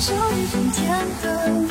手一份天分。